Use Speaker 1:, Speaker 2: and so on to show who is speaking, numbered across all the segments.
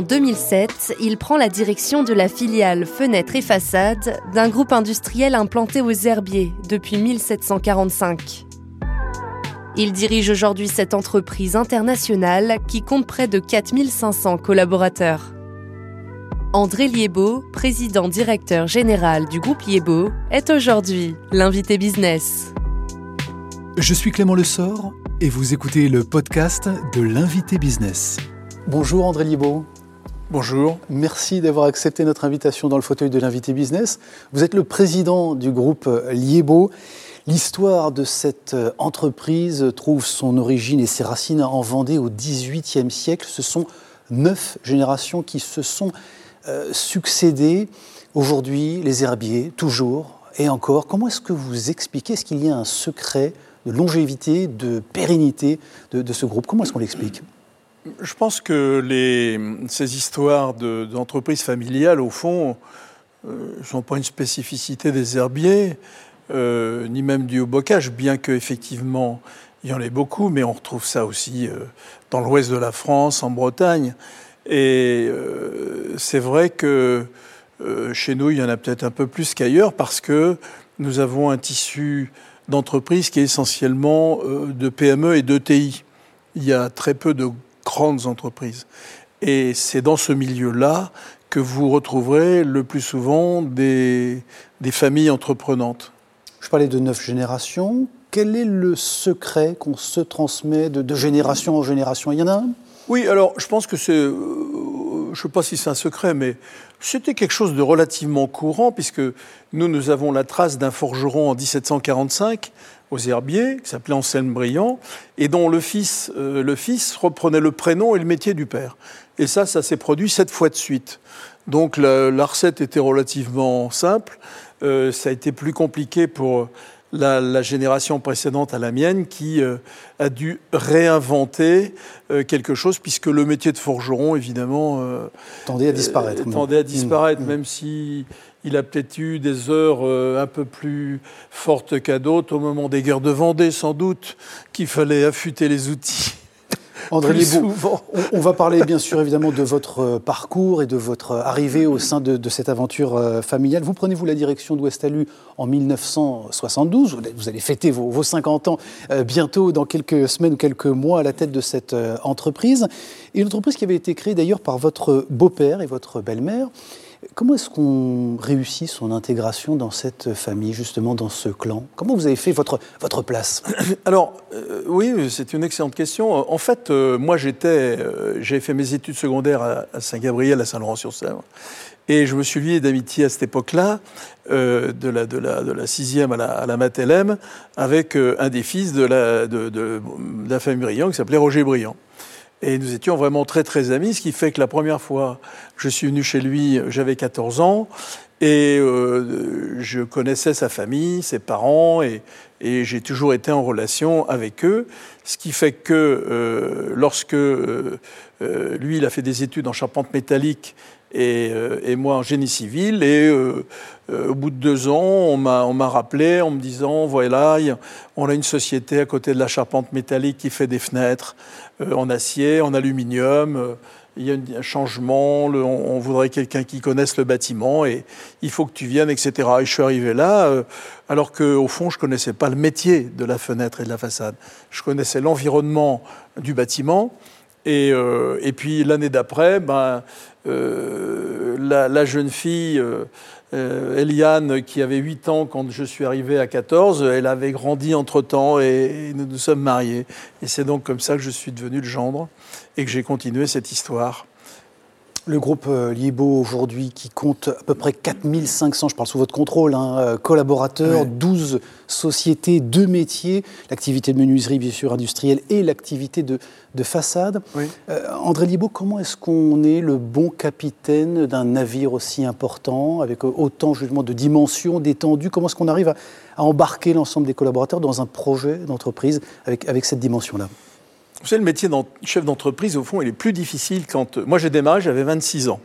Speaker 1: En 2007, il prend la direction de la filiale Fenêtres et Façades d'un groupe industriel implanté aux Herbiers depuis 1745. Il dirige aujourd'hui cette entreprise internationale qui compte près de 4500 collaborateurs. André Liebo, président directeur général du groupe Liebo, est aujourd'hui l'invité business.
Speaker 2: Je suis Clément Lessort et vous écoutez le podcast de l'invité business. Bonjour André Liebo.
Speaker 3: Bonjour.
Speaker 2: Merci d'avoir accepté notre invitation dans le fauteuil de l'invité business. Vous êtes le président du groupe Liebo. L'histoire de cette entreprise trouve son origine et ses racines en Vendée au XVIIIe siècle. Ce sont neuf générations qui se sont euh, succédées. Aujourd'hui, les herbiers, toujours et encore. Comment est-ce que vous expliquez? Est-ce qu'il y a un secret de longévité, de pérennité de ce groupe? Comment est-ce qu'on l'explique?
Speaker 3: Je pense que ces histoires d'entreprises familiales, au fond, ne euh, sont pas une spécificité des herbiers, euh, ni même du haut-bocage, bien qu'effectivement, il y en ait beaucoup, mais on retrouve ça aussi euh, dans l'ouest de la France, en Bretagne. Et c'est vrai que chez nous, il y en a peut-être un peu plus qu'ailleurs, parce que nous avons un tissu d'entreprises qui est essentiellement de PME et d'ETI. Il y a très peu de grandes entreprises. Et c'est dans ce milieu-là que vous retrouverez le plus souvent des, des familles entreprenantes.
Speaker 2: Je parlais de neuf générations. Quel est le secret qu'on se transmet de, de, génération en génération? Il y en a un?
Speaker 3: Oui, alors je pense que c'est. Euh, je ne sais pas si c'est un secret, mais c'était quelque chose de relativement courant, puisque nous, nous avons la trace d'un forgeron en 1745 aux Herbiers, qui s'appelait Anselme Briand, et dont le fils, euh, le fils reprenait le prénom et le métier du père. Et ça, ça s'est produit sept fois de suite. Donc la, recette était relativement simple. Euh, ça a été plus compliqué pour la, la, génération précédente à la mienne qui euh, a dû réinventer euh, quelque chose puisque le métier de forgeron, évidemment, euh,
Speaker 2: tendait à disparaître.
Speaker 3: tendait à disparaître, mmh. même si il a peut-être eu des heures un peu plus fortes qu'à d'autres, au moment des guerres de Vendée, sans doute, qu'il fallait affûter les outils.
Speaker 2: André Libaud, on, on, va parler bien sûr évidemment de votre parcours et de votre arrivée au sein de, de cette aventure euh, familiale. Vous prenez-vous la direction d'Ouestalu en 1972. Vous allez fêter vos, vos 50 ans euh, bientôt dans quelques semaines ou quelques mois à la tête de cette euh, entreprise. Et une entreprise qui avait été créée d'ailleurs par votre beau-père et votre belle-mère. Comment est-ce qu'on réussit son intégration dans cette famille, justement dans ce clan? Comment vous avez fait votre, votre place?
Speaker 3: Alors, euh, oui, c'est une excellente question. En fait, euh, moi, euh, j'ai fait mes études secondaires à, Saint-Gabriel, à Saint-Laurent-sur-Sèvre. Et je me suis lié d'amitié à cette époque-là, de, la, sixième à la, à avec un des fils de la, de la famille Briand qui s'appelait Roger Briand. Et nous étions vraiment très très amis, ce qui fait que la première fois que je suis venu chez lui, j'avais 14 ans et euh, je connaissais sa famille, ses parents et, j'ai toujours été en relation avec eux, ce qui fait que euh, lorsque euh, lui il a fait des études en charpente métallique et, et moi en génie civil et au bout de deux ans, on m'a rappelé en me disant voilà, on a une société à côté de la charpente métallique qui fait des fenêtres euh, en acier, en aluminium. Euh, il y a un changement, on, on, voudrait quelqu'un qui connaisse le bâtiment et il faut que tu viennes, etc. Et je suis arrivé là, euh, alors qu'au fond, je ne connaissais pas le métier de la fenêtre et de la façade. Je connaissais l'environnement du bâtiment. Et, euh, et puis l'année d'après, ben, euh, la, la, jeune fille, euh, Eliane, qui avait 8 ans quand je suis arrivé à 14, elle avait grandi entre-temps et, et nous nous sommes mariés. Et c'est donc comme ça que je suis devenu le gendre et que j'ai continué cette histoire.
Speaker 2: Le groupe euh, Liebo aujourd'hui qui compte à peu près 4500, je parle sous votre contrôle, hein, euh, collaborateurs, 12 sociétés, deux métiers, l'activité de menuiserie bien sûr industrielle et l'activité de, façade. Euh, André Liebo, comment est-ce qu'on est le bon capitaine d'un navire aussi important, avec autant justement de dimensions, d'étendue Comment est-ce qu'on arrive à, embarquer l'ensemble des collaborateurs dans un projet d'entreprise avec, avec cette dimension-là?
Speaker 3: Vous savez, le métier de chef d'entreprise, au fond, il est plus difficile quand... Moi, j'ai démarré, j'avais 26 ans.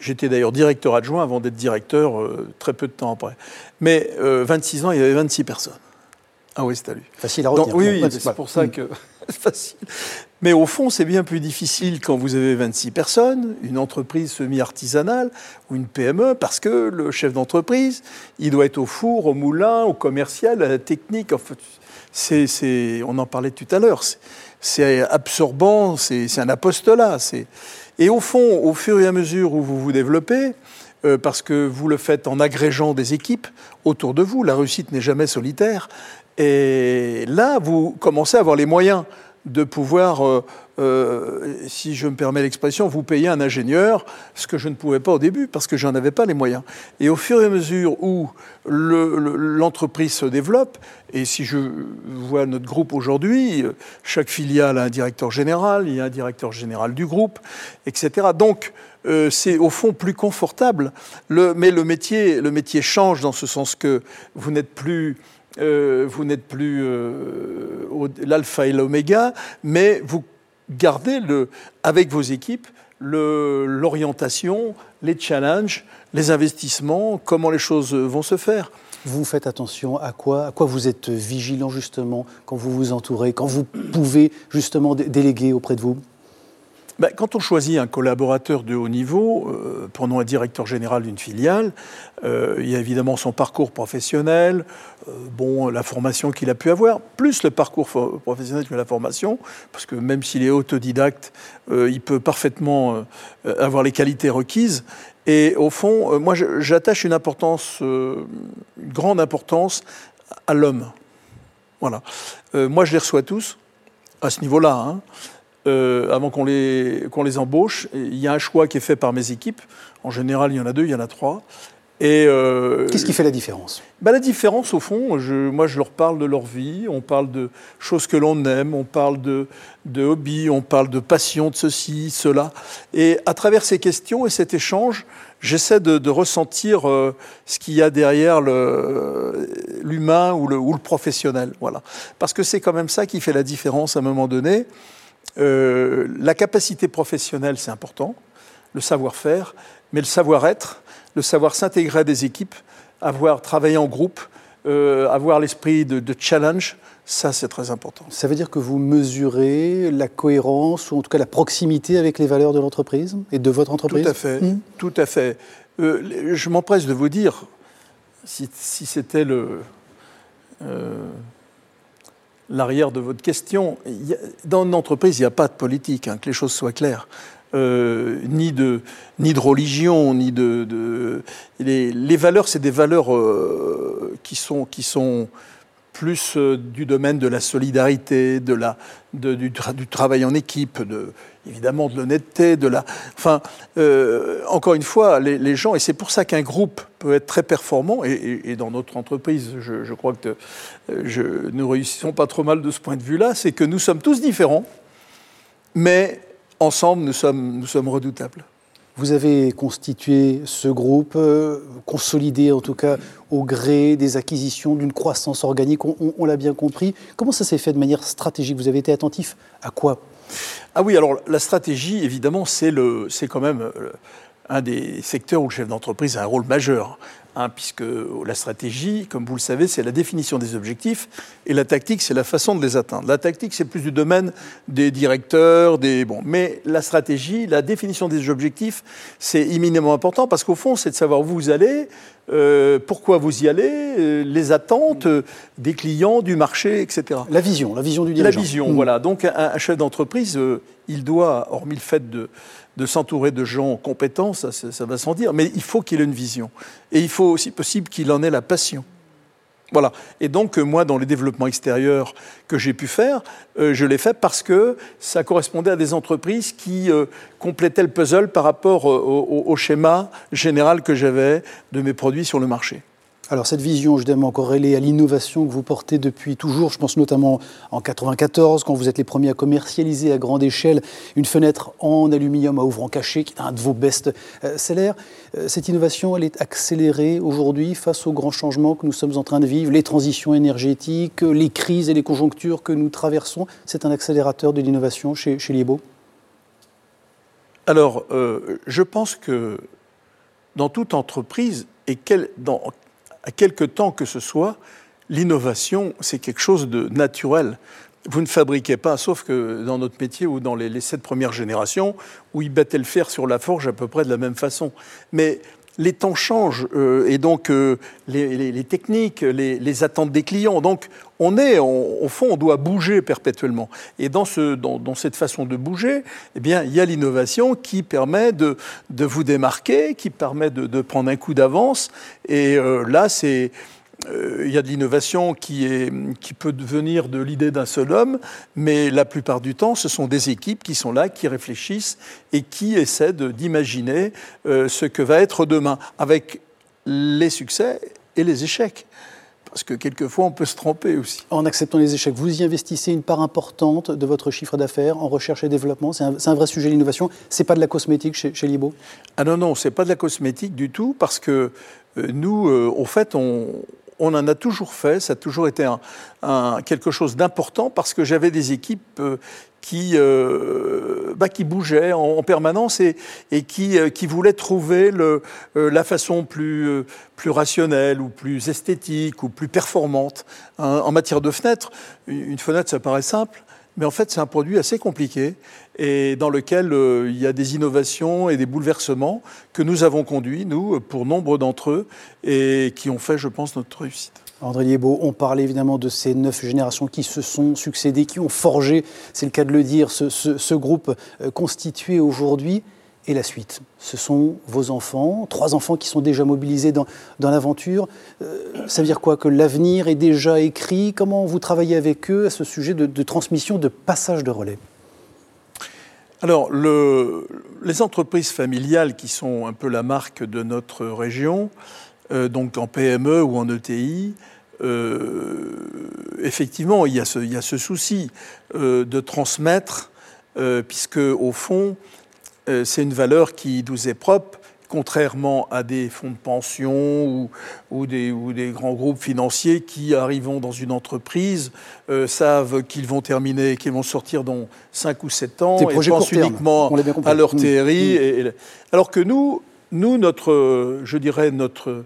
Speaker 3: J'étais d'ailleurs directeur adjoint avant d'être directeur euh, très peu de temps après. Mais 26 euh, ans, il y avait 26 personnes. Ah oui, c'est à lui.
Speaker 2: Facile à retenir.
Speaker 3: oui, oui c'est pour ça que facile. Mais au fond, c'est bien plus difficile quand vous avez 26 personnes, une entreprise semi-artisanale ou une PME, parce que le chef d'entreprise, il doit être au four, au moulin, au commercial, à la technique. c'est, on en parlait tout à l'heure c'est absorbant, c'est un apostolat. Et au fond, au fur et à mesure où vous vous développez, euh, parce que vous le faites en agrégeant des équipes autour de vous, la réussite n'est jamais solitaire, et là, vous commencez à avoir les moyens de pouvoir, euh, euh, si je me permets l'expression, vous payer un ingénieur, ce que je ne pouvais pas au début parce que je n'en avais pas les moyens. Et au fur et à mesure où l'entreprise se développe, et si je vois notre groupe aujourd'hui, chaque filiale a un directeur général, il y a un directeur général du groupe, etc. Donc, euh, c'est au fond plus confortable. Le, mais le métier, le métier change dans ce sens que vous n'êtes plus euh, vous n'êtes plus euh, l'alpha et l'oméga, mais vous gardez le, avec vos équipes l'orientation, les challenges, les investissements, comment les choses vont se faire.
Speaker 2: Vous faites attention à quoi À quoi vous êtes vigilant justement quand vous vous entourez, quand vous pouvez justement déléguer auprès de vous?
Speaker 3: Ben, quand on choisit un collaborateur de haut niveau, euh, prenons un directeur général d'une filiale, euh, il y a évidemment son parcours professionnel, euh, bon, la formation qu'il a pu avoir, plus le parcours professionnel que la formation, parce que même s'il est autodidacte, il peut parfaitement avoir les qualités requises. Et au fond, moi, j'attache une importance, une grande importance à l'homme. Voilà. moi, je les reçois tous à ce niveau-là. Hein. Euh, avant qu'on les, qu'on les embauche. il y a un choix qui est fait par mes équipes. En général, il y en a deux, il y en a trois.
Speaker 2: Et euh, Qu'est-ce qui fait la différence?
Speaker 3: Bah, La différence, au fond, je, moi, je leur parle de leur vie, on parle de choses que l'on aime, on parle de, de hobby, on parle de passion, de ceci, cela. Et à travers ces questions et cet échange, j'essaie de, ressentir euh, ce qu'il y a derrière l'humain ou le, ou le professionnel. Voilà. Parce que c'est quand même ça qui fait la différence à un moment donné. Euh, la capacité professionnelle, c'est important, le savoir-faire, mais le savoir-être, le savoir s'intégrer à des équipes, avoir travaillé en groupe, euh, avoir l'esprit de, challenge, ça c'est très important.
Speaker 2: Ça veut dire que vous mesurez la cohérence ou en tout cas la proximité avec les valeurs de l'entreprise et de votre entreprise
Speaker 3: Tout à fait, hmm. tout à fait. Euh, je m'empresse de vous dire, si, c'était le l'arrière de votre question. dans une entreprise, il n'y a pas de politique, hein, que les choses soient claires. Euh, ni, de, religion, ni de... Les, valeurs, c'est des valeurs euh, qui, sont, qui sont plus euh, du domaine de la solidarité, de la, du, travail en équipe, de, évidemment de l'honnêteté, de la... Enfin, euh, encore une fois, les, gens, et c'est pour ça qu'un groupe peut être très performant, et, dans notre entreprise, je, crois que euh, nous réussissons pas trop mal de ce point de vue-là, c'est que nous sommes tous différents, mais ensemble, nous sommes, nous sommes redoutables.
Speaker 2: Vous avez constitué ce groupe, euh, consolidé en tout cas au gré des acquisitions, d'une croissance organique, on, l'a bien compris. Comment ça s'est fait de manière stratégique? Vous avez été attentif à quoi?
Speaker 3: Ah oui, alors la stratégie, évidemment, c'est quand même euh, un des secteurs où le chef d'entreprise a un rôle majeur. Hein, puisque la stratégie, comme vous le savez, c'est la définition des objectifs, et la tactique, c'est la façon de les atteindre. La tactique, c'est plus du domaine des directeurs, des bon, mais la stratégie, la définition des objectifs, c'est imminemment important parce qu'au fond, c'est de savoir où vous allez, euh, pourquoi vous y allez, euh, les attentes euh, des clients, du marché, etc.
Speaker 2: La vision, la vision du dirigeant.
Speaker 3: La vision, hmm. voilà. Donc un, chef d'entreprise, il doit, hormis le fait de de s'entourer de gens compétents, ça, va sans dire, mais il faut qu'il ait une vision. Et il faut aussi possible qu'il en ait la passion. Voilà. Et donc, moi, dans les développements extérieurs que j'ai pu faire, je l'ai fait parce que ça correspondait à des entreprises qui complétaient le puzzle par rapport au schéma général que j'avais de mes produits sur le marché.
Speaker 2: Alors cette vision évidemment corrélée à l'innovation que vous portez depuis toujours, je pense notamment en 94 quand vous êtes les premiers à commercialiser à grande échelle une fenêtre en aluminium à ouvrant caché qui est un de vos best-sellers. Euh, cette innovation elle est accélérée aujourd'hui face aux grands changements que nous sommes en train de vivre, les transitions énergétiques, les crises et les conjonctures que nous traversons. C'est un accélérateur de l'innovation chez, chez
Speaker 3: Alors euh, je pense que dans toute entreprise et quel, dans à quelque temps que ce soit, l'innovation, c'est quelque chose de naturel. Vous ne fabriquez pas, sauf que dans notre métier ou dans les, sept premières générations, où ils battaient le fer sur la forge à peu près de la même façon. Mais les temps changent euh, et donc euh, les, techniques, les, attentes des clients. Donc on est, au fond, on doit bouger perpétuellement. Et dans, ce, dans, cette façon de bouger, eh bien, il y a l'innovation qui permet de, de, vous démarquer, qui permet de, de prendre un coup d'avance. Et euh, là, c'est il y a de l'innovation qui, qui peut venir de l'idée d'un seul homme, mais la plupart du temps, ce sont des équipes qui sont là, qui réfléchissent et qui essaient d'imaginer euh, ce que va être demain, avec les succès et les échecs. Parce que quelquefois, on peut se tromper aussi.
Speaker 2: En acceptant les échecs, vous y investissez une part importante de votre chiffre d'affaires en recherche et développement. C'est un, vrai sujet, l'innovation. C'est pas de la cosmétique chez, chez Libo?
Speaker 3: Ah non, non, c'est pas de la cosmétique du tout, parce que euh, nous, en fait, on, on en a toujours fait, ça a toujours été quelque chose d'important parce que j'avais des équipes euh, qui, euh, bah, qui bougeaient en, permanence et, euh, qui, voulaient trouver la façon plus, plus rationnelle ou plus esthétique ou plus performante. Hein, en matière de fenêtre, une fenêtre, ça paraît simple, mais en fait, c'est un produit assez compliqué et dans lequel euh, il y a des innovations et des bouleversements que nous avons conduits, nous, pour nombre d'entre eux, et qui ont fait, je pense, notre réussite.
Speaker 2: André Liébeau, on parle évidemment de ces neuf générations qui se sont succédées, qui ont forgé, c'est le cas de le dire, ce, groupe euh, constitué aujourd'hui et la suite. Ce sont vos enfants, trois enfants qui sont déjà mobilisés dans, l'aventure. Euh, ça veut dire quoi? Que l'avenir est déjà écrit? Comment vous travaillez avec eux à ce sujet de, transmission, de passage de relais?
Speaker 3: Alors, les entreprises familiales qui sont un peu la marque de notre région, euh, donc en PME ou en ETI, euh, effectivement, il y, a ce, souci de transmettre, puisque au fond, c'est une valeur qui nous est propre, contrairement à des fonds de pension ou, des, grands groupes financiers qui, arrivant dans une entreprise, euh, savent qu'ils vont terminer, qu'ils vont sortir dans 5 ou 7 ans
Speaker 2: et pensent
Speaker 3: uniquement à leur mmh. théorie. Mmh. alors que nous, nous notre, je dirais, notre,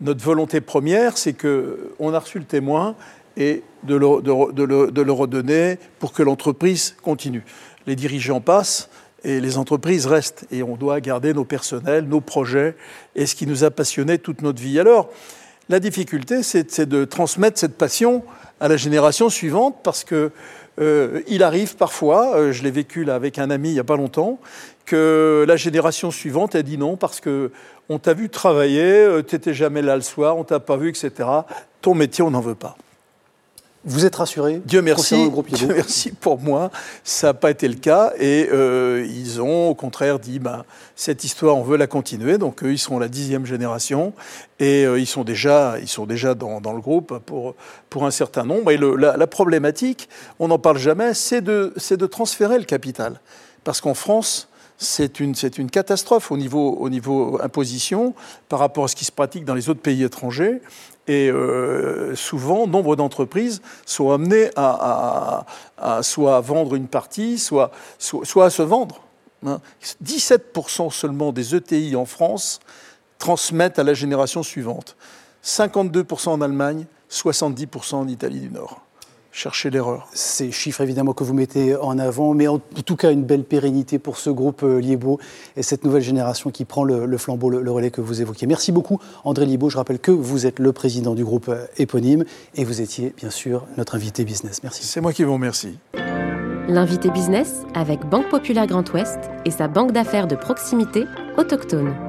Speaker 3: notre volonté première, c'est qu'on a reçu le témoin et de de le redonner pour que l'entreprise continue. Les dirigeants passent, et les entreprises restent. Et on doit garder nos personnels, nos projets et ce qui nous a passionné toute notre vie. Alors, la difficulté, c'est de transmettre cette passion à la génération suivante parce que euh, il arrive parfois, euh, je l'ai vécu là avec un ami il n'y a pas longtemps, que la génération suivante a dit non parce que on t'a vu travailler, euh, tu n'étais jamais là le soir, on t'a pas vu, etc. Ton métier, on n'en veut pas.
Speaker 2: Vous êtes rassuré
Speaker 3: Dieu merci, Dieu merci pour moi, ça n'a pas été le cas. Et euh, ils ont au contraire dit, bah, cette histoire, on veut la continuer. Donc eux, ils sont la dixième génération et euh, ils sont déjà, ils sont déjà dans, le groupe pour, pour un certain nombre. Et la, problématique, on n'en parle jamais, c'est de, de transférer le capital. Parce qu'en France, c'est une, une, catastrophe au niveau, au niveau imposition par rapport à ce qui se pratique dans les autres pays étrangers. Et euh, souvent, nombre d'entreprises sont amenées à, soit vendre une partie, soit, soit, à se vendre. 17% hein. seulement des ETI en France transmettent à la génération suivante. 52% en Allemagne, 70% en Italie du Nord chercher l'erreur.
Speaker 2: Ces chiffres évidemment que vous mettez en avant, mais en tout cas une belle pérennité pour ce groupe euh, Liebo et cette nouvelle génération qui prend le, flambeau, le, relais que vous évoquiez. Merci beaucoup André Liebo. Je rappelle que vous êtes le président du groupe euh, éponyme et vous étiez bien sûr notre invité business. Merci.
Speaker 3: C'est moi qui vous remercie.
Speaker 4: L'invité business avec Banque Populaire Grand Ouest et sa banque d'affaires de proximité autochtone.